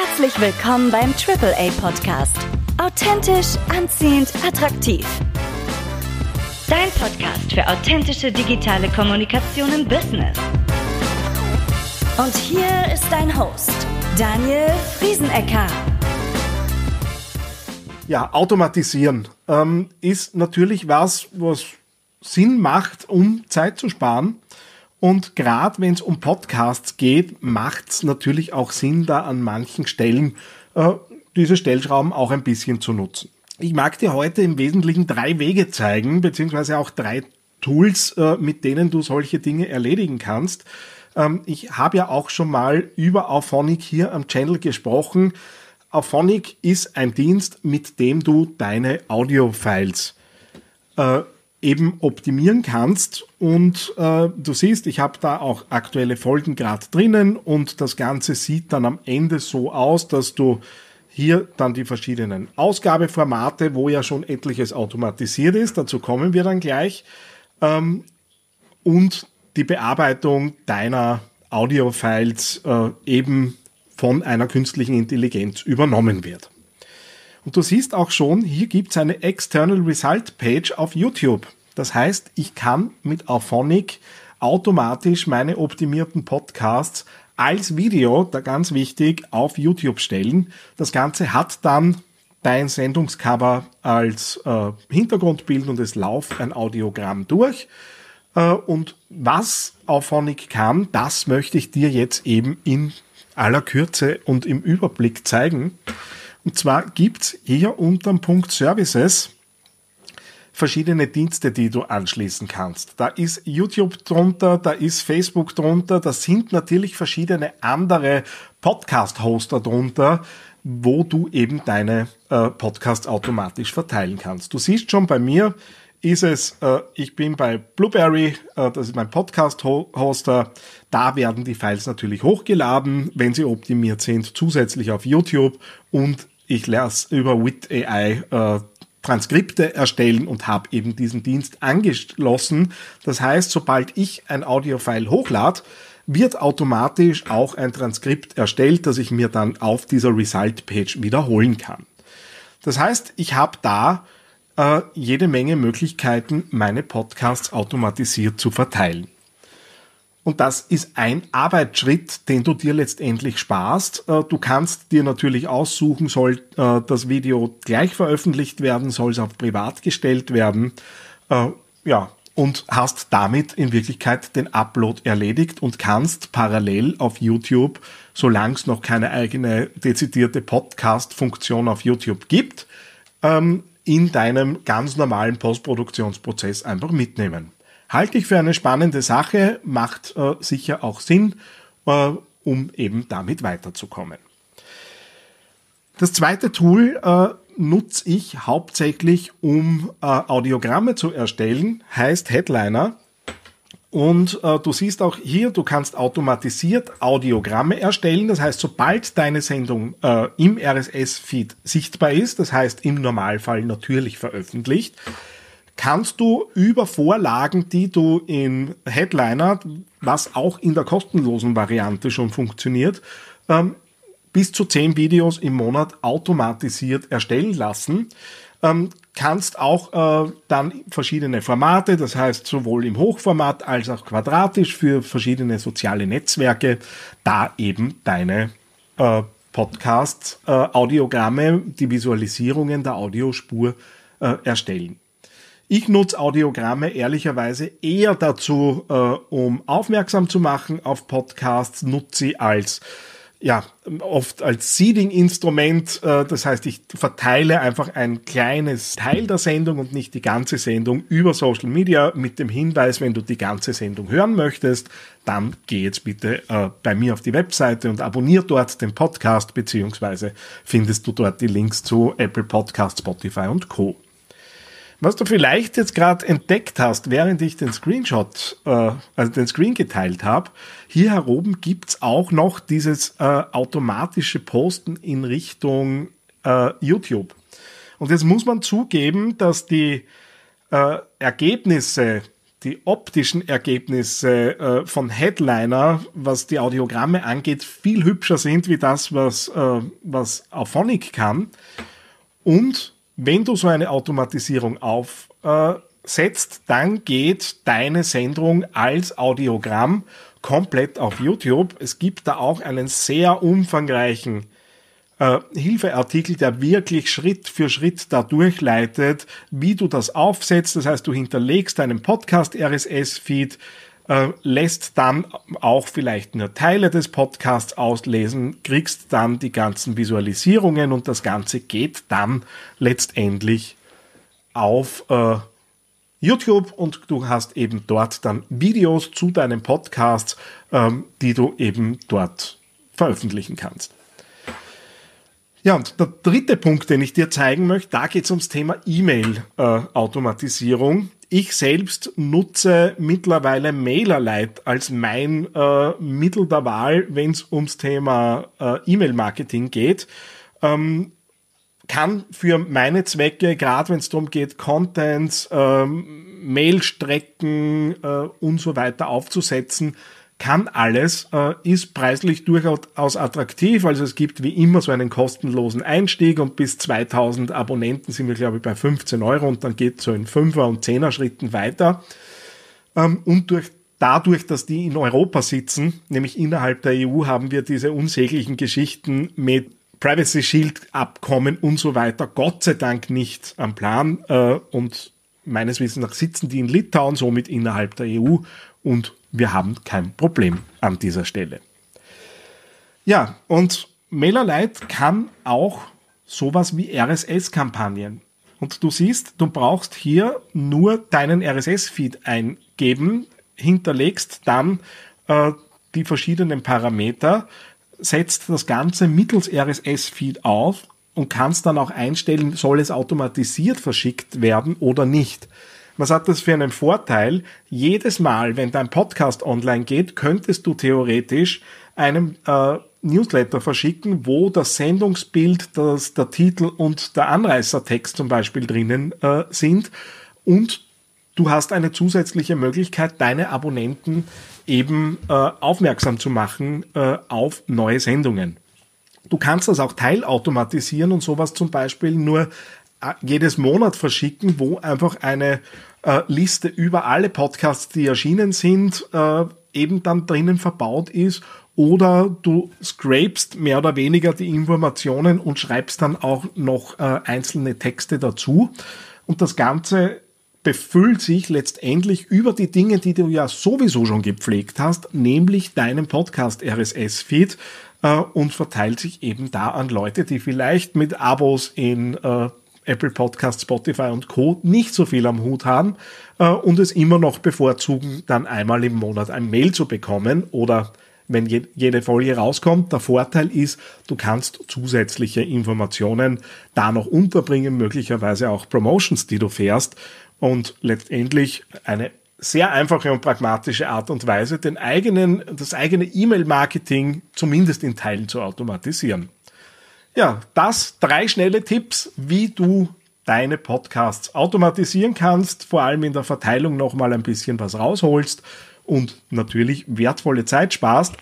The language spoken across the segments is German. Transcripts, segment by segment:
Herzlich willkommen beim AAA Podcast. Authentisch, anziehend, attraktiv. Dein Podcast für authentische digitale Kommunikation im Business. Und hier ist dein Host, Daniel Friesenecker. Ja, automatisieren ähm, ist natürlich was, was Sinn macht, um Zeit zu sparen. Und gerade wenn es um Podcasts geht, macht es natürlich auch Sinn, da an manchen Stellen äh, diese Stellschrauben auch ein bisschen zu nutzen. Ich mag dir heute im Wesentlichen drei Wege zeigen, beziehungsweise auch drei Tools, äh, mit denen du solche Dinge erledigen kannst. Ähm, ich habe ja auch schon mal über Auphonic hier am Channel gesprochen. Auphonic ist ein Dienst, mit dem du deine Audio-Files äh, eben optimieren kannst. Und äh, du siehst, ich habe da auch aktuelle Folgen gerade drinnen und das Ganze sieht dann am Ende so aus, dass du hier dann die verschiedenen Ausgabeformate, wo ja schon etliches automatisiert ist, dazu kommen wir dann gleich, ähm, und die Bearbeitung deiner Audiofiles äh, eben von einer künstlichen Intelligenz übernommen wird. Und du siehst auch schon, hier gibt es eine External Result Page auf YouTube. Das heißt, ich kann mit Auphonic automatisch meine optimierten Podcasts als Video, da ganz wichtig, auf YouTube stellen. Das Ganze hat dann dein Sendungscover als äh, Hintergrundbild und es läuft ein Audiogramm durch. Äh, und was Auphonic kann, das möchte ich dir jetzt eben in aller Kürze und im Überblick zeigen. Und zwar gibt's hier unter dem Punkt Services verschiedene Dienste, die du anschließen kannst. Da ist YouTube drunter, da ist Facebook drunter, da sind natürlich verschiedene andere Podcast-Hoster drunter, wo du eben deine äh, Podcasts automatisch verteilen kannst. Du siehst schon bei mir, ist es, äh, ich bin bei Blueberry, äh, das ist mein Podcast-Hoster. Da werden die Files natürlich hochgeladen, wenn sie optimiert sind, zusätzlich auf YouTube und ich lasse über Wit AI äh, Transkripte erstellen und habe eben diesen Dienst angeschlossen. Das heißt, sobald ich ein Audiofile hochlade, wird automatisch auch ein Transkript erstellt, das ich mir dann auf dieser Result-Page wiederholen kann. Das heißt, ich habe da äh, jede Menge Möglichkeiten, meine Podcasts automatisiert zu verteilen. Und das ist ein Arbeitsschritt, den du dir letztendlich sparst. Äh, du kannst dir natürlich aussuchen, soll äh, das Video gleich veröffentlicht werden, soll es auf privat gestellt werden. Äh, ja, und hast damit in Wirklichkeit den Upload erledigt und kannst parallel auf YouTube, solange es noch keine eigene dezidierte Podcast-Funktion auf YouTube gibt, ähm, in deinem ganz normalen Postproduktionsprozess einfach mitnehmen. Halte ich für eine spannende Sache, macht äh, sicher auch Sinn, äh, um eben damit weiterzukommen. Das zweite Tool äh, nutze ich hauptsächlich, um äh, Audiogramme zu erstellen, heißt Headliner. Und äh, du siehst auch hier, du kannst automatisiert Audiogramme erstellen. Das heißt, sobald deine Sendung äh, im RSS-Feed sichtbar ist, das heißt im Normalfall natürlich veröffentlicht, kannst du über Vorlagen, die du in Headliner, was auch in der kostenlosen Variante schon funktioniert, ähm, bis zu zehn Videos im Monat automatisiert erstellen lassen. Ähm, kannst auch äh, dann verschiedene Formate, das heißt sowohl im Hochformat als auch quadratisch für verschiedene soziale Netzwerke, da eben deine äh, Podcasts, äh, Audiogramme, die Visualisierungen der Audiospur äh, erstellen. Ich nutze Audiogramme ehrlicherweise eher dazu, äh, um aufmerksam zu machen auf Podcasts, nutze sie als ja, oft als Seeding-Instrument. Äh, das heißt, ich verteile einfach ein kleines Teil der Sendung und nicht die ganze Sendung über Social Media mit dem Hinweis, wenn du die ganze Sendung hören möchtest, dann geh jetzt bitte äh, bei mir auf die Webseite und abonniere dort den Podcast, beziehungsweise findest du dort die Links zu Apple Podcast, Spotify und Co. Was du vielleicht jetzt gerade entdeckt hast, während ich den Screenshot, äh, also den Screen geteilt habe, hier heroben gibt's auch noch dieses äh, automatische Posten in Richtung äh, YouTube. Und jetzt muss man zugeben, dass die äh, Ergebnisse die optischen Ergebnisse äh, von Headliner, was die Audiogramme angeht, viel hübscher sind wie das, was, äh, was Auphonic kann. Und wenn du so eine Automatisierung aufsetzt, dann geht deine Sendung als Audiogramm komplett auf YouTube. Es gibt da auch einen sehr umfangreichen äh, Hilfeartikel, der wirklich Schritt für Schritt da durchleitet, wie du das aufsetzt. Das heißt, du hinterlegst deinen Podcast RSS-Feed, äh, lässt dann auch vielleicht nur Teile des Podcasts auslesen, kriegst dann die ganzen Visualisierungen und das Ganze geht dann letztendlich auf äh, YouTube und du hast eben dort dann Videos zu deinem Podcast, ähm, die du eben dort veröffentlichen kannst. Ja, und der dritte Punkt, den ich dir zeigen möchte, da geht es ums Thema E-Mail-Automatisierung. Ich selbst nutze mittlerweile MailerLite als mein äh, Mittel der Wahl, wenn es ums Thema äh, E-Mail-Marketing geht. Ähm, kann für meine Zwecke, gerade wenn es darum geht, Contents, ähm, Mailstrecken äh, und so weiter aufzusetzen, kann alles, äh, ist preislich durchaus attraktiv. Also es gibt wie immer so einen kostenlosen Einstieg und bis 2000 Abonnenten sind wir, glaube ich, bei 15 Euro und dann geht so in 5er und 10er Schritten weiter. Ähm, und durch dadurch, dass die in Europa sitzen, nämlich innerhalb der EU, haben wir diese unsäglichen Geschichten mit Privacy Shield Abkommen und so weiter, Gott sei Dank nicht am Plan. Äh, und meines Wissens nach sitzen die in Litauen, somit innerhalb der EU und wir haben kein Problem an dieser Stelle. Ja, und MailerLite kann auch sowas wie RSS-Kampagnen. Und du siehst, du brauchst hier nur deinen RSS-Feed eingeben, hinterlegst dann äh, die verschiedenen Parameter, setzt das Ganze mittels RSS-Feed auf und kannst dann auch einstellen, soll es automatisiert verschickt werden oder nicht. Was hat das für einen Vorteil? Jedes Mal, wenn dein Podcast online geht, könntest du theoretisch einem äh, Newsletter verschicken, wo das Sendungsbild, das, der Titel und der Anreißertext zum Beispiel drinnen äh, sind. Und du hast eine zusätzliche Möglichkeit, deine Abonnenten eben äh, aufmerksam zu machen äh, auf neue Sendungen. Du kannst das auch teilautomatisieren und sowas zum Beispiel nur jedes Monat verschicken, wo einfach eine äh, Liste über alle Podcasts, die erschienen sind, äh, eben dann drinnen verbaut ist. Oder du scrapest mehr oder weniger die Informationen und schreibst dann auch noch äh, einzelne Texte dazu. Und das Ganze befüllt sich letztendlich über die Dinge, die du ja sowieso schon gepflegt hast, nämlich deinen Podcast RSS-Feed äh, und verteilt sich eben da an Leute, die vielleicht mit Abos in äh, Apple Podcast, Spotify und Co. nicht so viel am Hut haben äh, und es immer noch bevorzugen, dann einmal im Monat ein Mail zu bekommen oder wenn je, jede Folie rauskommt. Der Vorteil ist, du kannst zusätzliche Informationen da noch unterbringen, möglicherweise auch Promotions, die du fährst und letztendlich eine sehr einfache und pragmatische Art und Weise, den eigenen, das eigene E-Mail-Marketing zumindest in Teilen zu automatisieren. Ja, das drei schnelle Tipps, wie du deine Podcasts automatisieren kannst, vor allem in der Verteilung nochmal ein bisschen was rausholst und natürlich wertvolle Zeit sparst.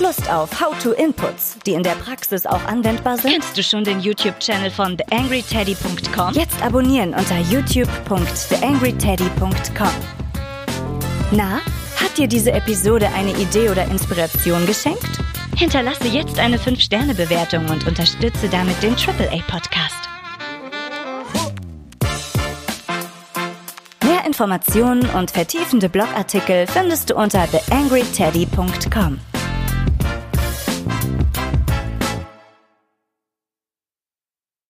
Lust auf How-to-Inputs, die in der Praxis auch anwendbar sind? Kennst du schon den YouTube-Channel von theangryteddy.com? Jetzt abonnieren unter youtube.theangryteddy.com. Na, hat dir diese Episode eine Idee oder Inspiration geschenkt? Hinterlasse jetzt eine 5-Sterne-Bewertung und unterstütze damit den AAA-Podcast. Mehr Informationen und vertiefende Blogartikel findest du unter theangryteddy.com.